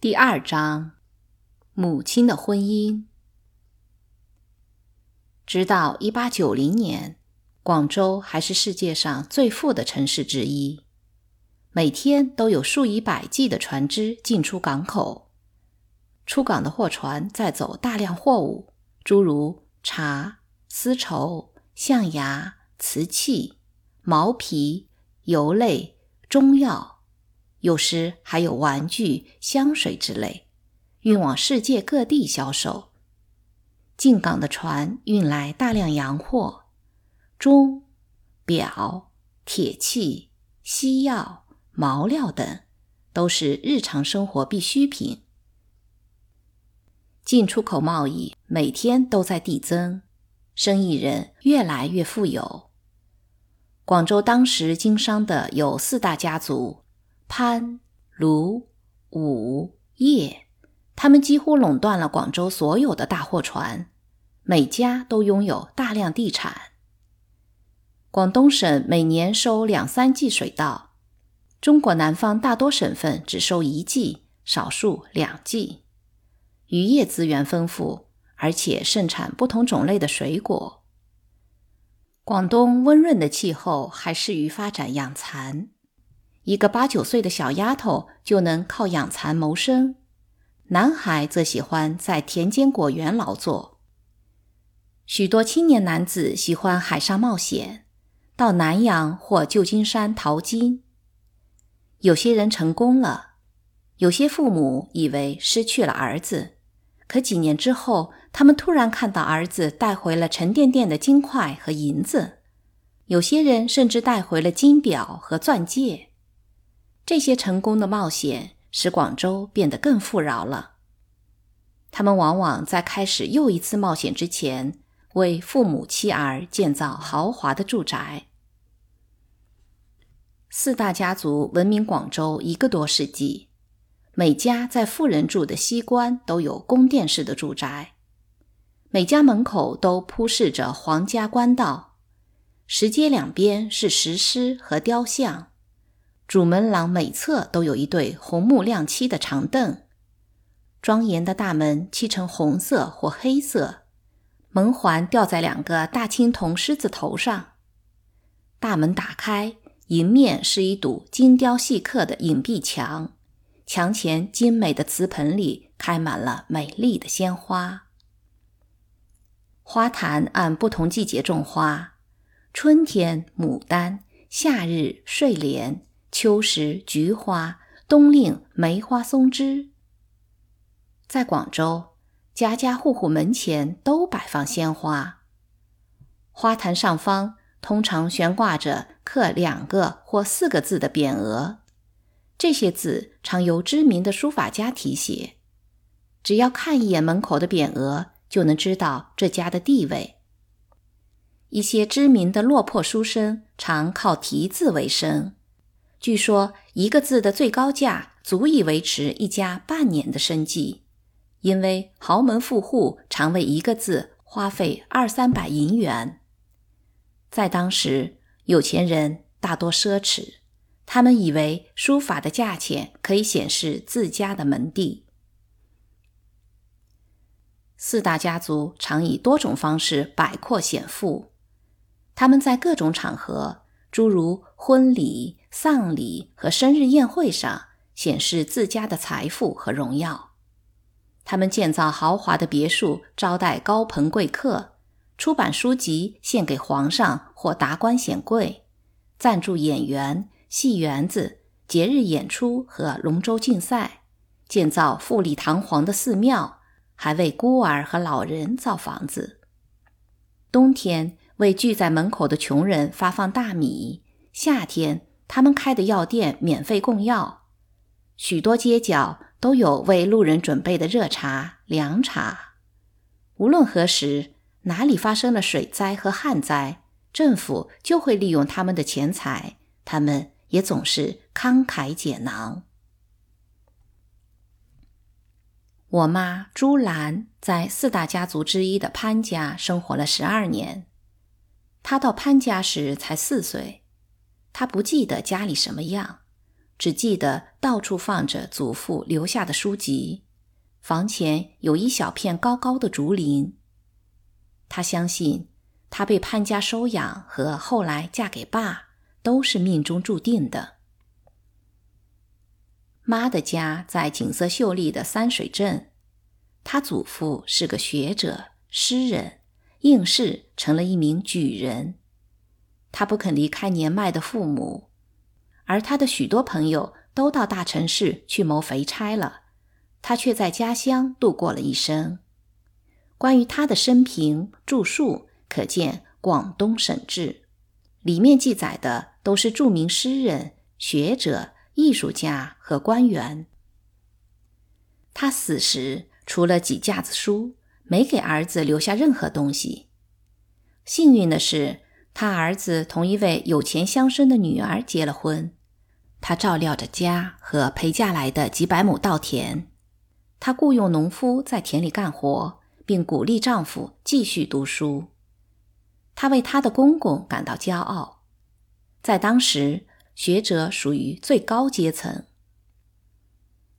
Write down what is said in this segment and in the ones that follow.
第二章，母亲的婚姻。直到一八九零年，广州还是世界上最富的城市之一，每天都有数以百计的船只进出港口。出港的货船载走大量货物，诸如茶、丝绸、象牙、瓷器、毛皮、油类、中药。有时还有玩具、香水之类，运往世界各地销售。进港的船运来大量洋货，钟、表、铁器、西药、毛料等，都是日常生活必需品。进出口贸易每天都在递增，生意人越来越富有。广州当时经商的有四大家族。潘、卢、武、叶，他们几乎垄断了广州所有的大货船，每家都拥有大量地产。广东省每年收两三季水稻，中国南方大多省份只收一季，少数两季。渔业资源丰富，而且盛产不同种类的水果。广东温润的气候还适于发展养蚕。一个八九岁的小丫头就能靠养蚕谋生，男孩则喜欢在田间果园劳作。许多青年男子喜欢海上冒险，到南洋或旧金山淘金。有些人成功了，有些父母以为失去了儿子，可几年之后，他们突然看到儿子带回了沉甸甸的金块和银子，有些人甚至带回了金表和钻戒。这些成功的冒险使广州变得更富饶了。他们往往在开始又一次冒险之前，为父母妻儿建造豪华的住宅。四大家族闻名广州一个多世纪，每家在富人住的西关都有宫殿式的住宅，每家门口都铺设着皇家官道，石阶两边是石狮和雕像。主门廊每侧都有一对红木亮漆的长凳，庄严的大门漆成红色或黑色，门环吊在两个大青铜狮子头上。大门打开，迎面是一堵精雕细刻的影壁墙，墙前精美的瓷盆里开满了美丽的鲜花。花坛按不同季节种花，春天牡丹，夏日睡莲。秋时菊花，冬令梅花松枝。在广州，家家户户门前都摆放鲜花，花坛上方通常悬挂着刻两个或四个字的匾额，这些字常由知名的书法家题写。只要看一眼门口的匾额，就能知道这家的地位。一些知名的落魄书生常靠题字为生。据说一个字的最高价足以维持一家半年的生计，因为豪门富户常为一个字花费二三百银元。在当时，有钱人大多奢侈，他们以为书法的价钱可以显示自家的门第。四大家族常以多种方式摆阔显富，他们在各种场合，诸如婚礼。丧礼和生日宴会上显示自家的财富和荣耀。他们建造豪华的别墅招待高朋贵客，出版书籍献给皇上或达官显贵，赞助演员、戏园子、节日演出和龙舟竞赛，建造富丽堂皇的寺庙，还为孤儿和老人造房子。冬天为聚在门口的穷人发放大米，夏天。他们开的药店免费供药，许多街角都有为路人准备的热茶、凉茶。无论何时，哪里发生了水灾和旱灾，政府就会利用他们的钱财，他们也总是慷慨解囊。我妈朱兰在四大家族之一的潘家生活了十二年，她到潘家时才四岁。他不记得家里什么样，只记得到处放着祖父留下的书籍，房前有一小片高高的竹林。他相信，他被潘家收养和后来嫁给爸都是命中注定的。妈的家在景色秀丽的三水镇，他祖父是个学者、诗人，应试成了一名举人。他不肯离开年迈的父母，而他的许多朋友都到大城市去谋肥差了，他却在家乡度过了一生。关于他的生平著述，可见《广东省志》，里面记载的都是著名诗人、学者。艺术家和官员。他死时除了几架子书，没给儿子留下任何东西。幸运的是，他儿子同一位有钱乡绅的女儿结了婚，他照料着家和陪嫁来的几百亩稻田。他雇佣农夫在田里干活，并鼓励丈夫继续读书。他为他的公公感到骄傲，在当时。学者属于最高阶层。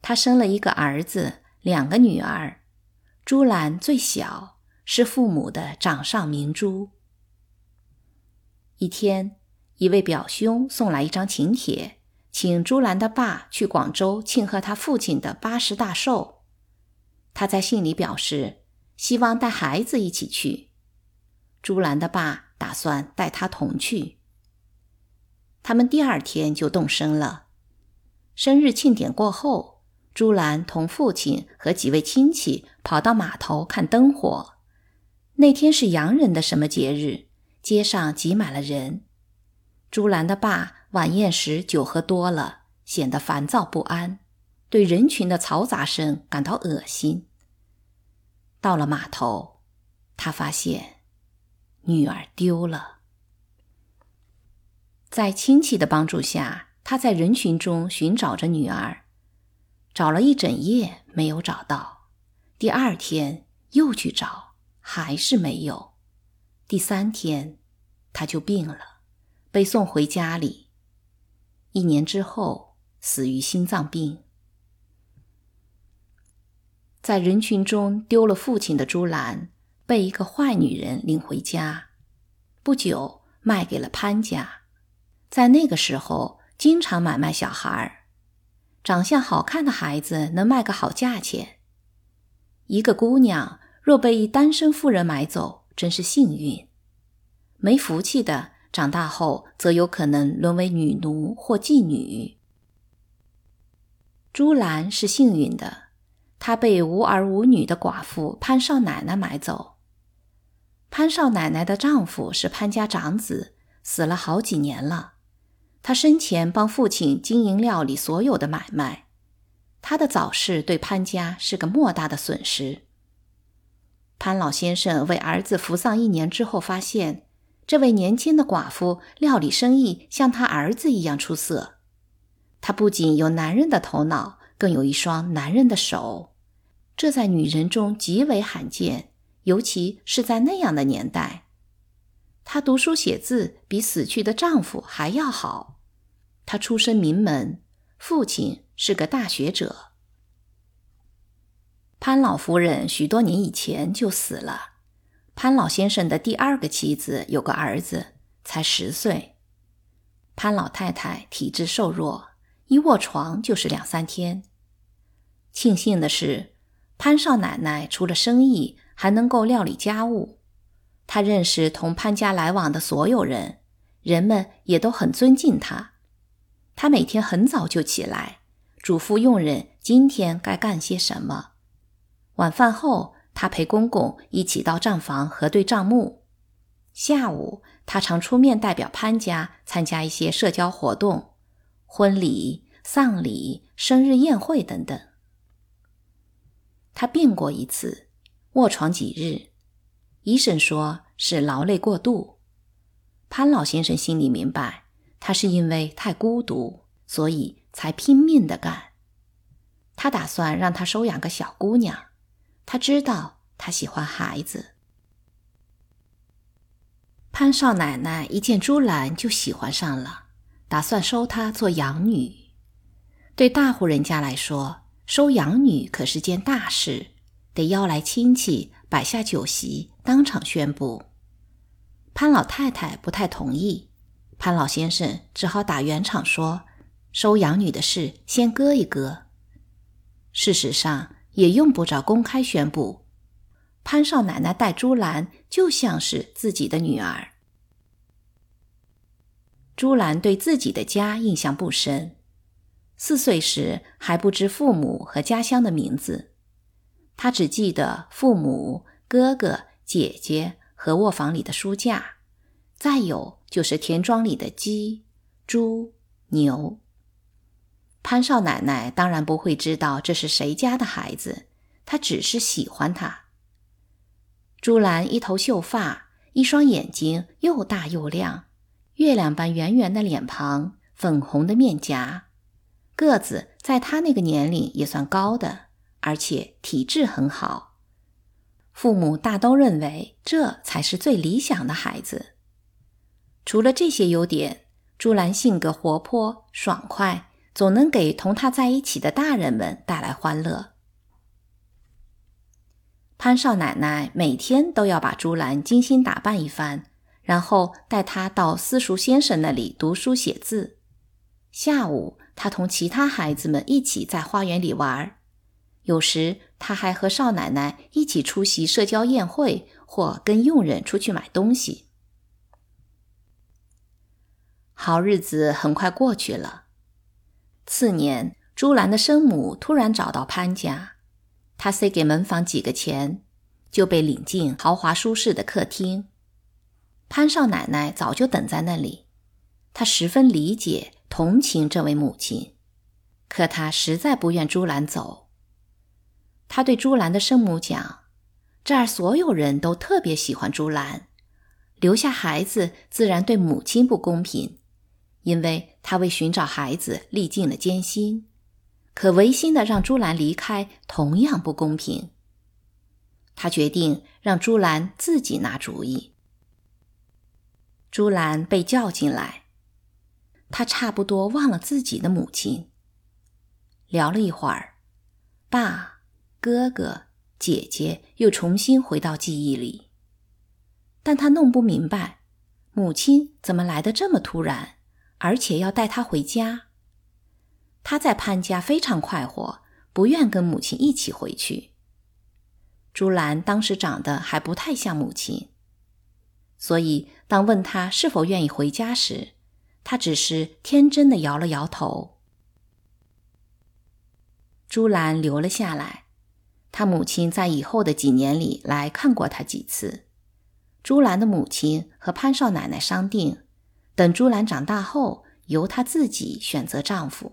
他生了一个儿子，两个女儿。朱兰最小，是父母的掌上明珠。一天，一位表兄送来一张请帖，请朱兰的爸去广州庆贺他父亲的八十大寿。他在信里表示，希望带孩子一起去。朱兰的爸打算带他同去。他们第二天就动身了。生日庆典过后，朱兰同父亲和几位亲戚跑到码头看灯火。那天是洋人的什么节日？街上挤满了人。朱兰的爸晚宴时酒喝多了，显得烦躁不安，对人群的嘈杂声感到恶心。到了码头，他发现女儿丢了。在亲戚的帮助下，他在人群中寻找着女儿，找了一整夜没有找到。第二天又去找，还是没有。第三天，他就病了，被送回家里。一年之后，死于心脏病。在人群中丢了父亲的朱兰，被一个坏女人领回家，不久卖给了潘家。在那个时候，经常买卖小孩儿，长相好看的孩子能卖个好价钱。一个姑娘若被一单身妇人买走，真是幸运；没福气的，长大后则有可能沦为女奴或妓女。朱兰是幸运的，她被无儿无女的寡妇潘少奶奶买走。潘少奶奶的丈夫是潘家长子，死了好几年了。他生前帮父亲经营料理所有的买卖，他的早逝对潘家是个莫大的损失。潘老先生为儿子服丧一年之后，发现这位年轻的寡妇料理生意像他儿子一样出色。她不仅有男人的头脑，更有一双男人的手，这在女人中极为罕见，尤其是在那样的年代。她读书写字比死去的丈夫还要好。她出身名门，父亲是个大学者。潘老夫人许多年以前就死了。潘老先生的第二个妻子有个儿子，才十岁。潘老太太体质瘦弱，一卧床就是两三天。庆幸的是，潘少奶奶除了生意，还能够料理家务。她认识同潘家来往的所有人，人们也都很尊敬她。他每天很早就起来，嘱咐佣人今天该干些什么。晚饭后，他陪公公一起到账房核对账目。下午，他常出面代表潘家参加一些社交活动，婚礼、丧礼、生日宴会等等。他病过一次，卧床几日，医生说是劳累过度。潘老先生心里明白。他是因为太孤独，所以才拼命的干。他打算让他收养个小姑娘，他知道他喜欢孩子。潘少奶奶一见朱兰就喜欢上了，打算收她做养女。对大户人家来说，收养女可是件大事，得邀来亲戚，摆下酒席，当场宣布。潘老太太不太同意，潘老先生只好打圆场说：“收养女的事先搁一搁。”事实上，也用不着公开宣布。潘少奶奶待朱兰就像是自己的女儿。朱兰对自己的家印象不深，四岁时还不知父母和家乡的名字，她只记得父母、哥哥、姐姐。和卧房里的书架，再有就是田庄里的鸡、猪、牛。潘少奶奶当然不会知道这是谁家的孩子，她只是喜欢他。朱兰一头秀发，一双眼睛又大又亮，月亮般圆圆的脸庞，粉红的面颊，个子在她那个年龄也算高的，而且体质很好。父母大都认为这才是最理想的孩子。除了这些优点，朱兰性格活泼爽快，总能给同他在一起的大人们带来欢乐。潘少奶奶每天都要把朱兰精心打扮一番，然后带她到私塾先生那里读书写字。下午，她同其他孩子们一起在花园里玩。有时他还和少奶奶一起出席社交宴会，或跟佣人出去买东西。好日子很快过去了。次年，朱兰的生母突然找到潘家，她塞给门房几个钱，就被领进豪华舒适的客厅。潘少奶奶早就等在那里，她十分理解同情这位母亲，可她实在不愿朱兰走。他对朱兰的生母讲：“这儿所有人都特别喜欢朱兰，留下孩子自然对母亲不公平，因为他为寻找孩子历尽了艰辛。可违心的让朱兰离开，同样不公平。他决定让朱兰自己拿主意。朱兰被叫进来，他差不多忘了自己的母亲。聊了一会儿，爸。”哥哥、姐姐又重新回到记忆里，但他弄不明白，母亲怎么来的这么突然，而且要带他回家。他在潘家非常快活，不愿跟母亲一起回去。朱兰当时长得还不太像母亲，所以当问他是否愿意回家时，他只是天真的摇了摇头。朱兰留了下来。他母亲在以后的几年里来看过他几次。朱兰的母亲和潘少奶奶商定，等朱兰长大后，由她自己选择丈夫。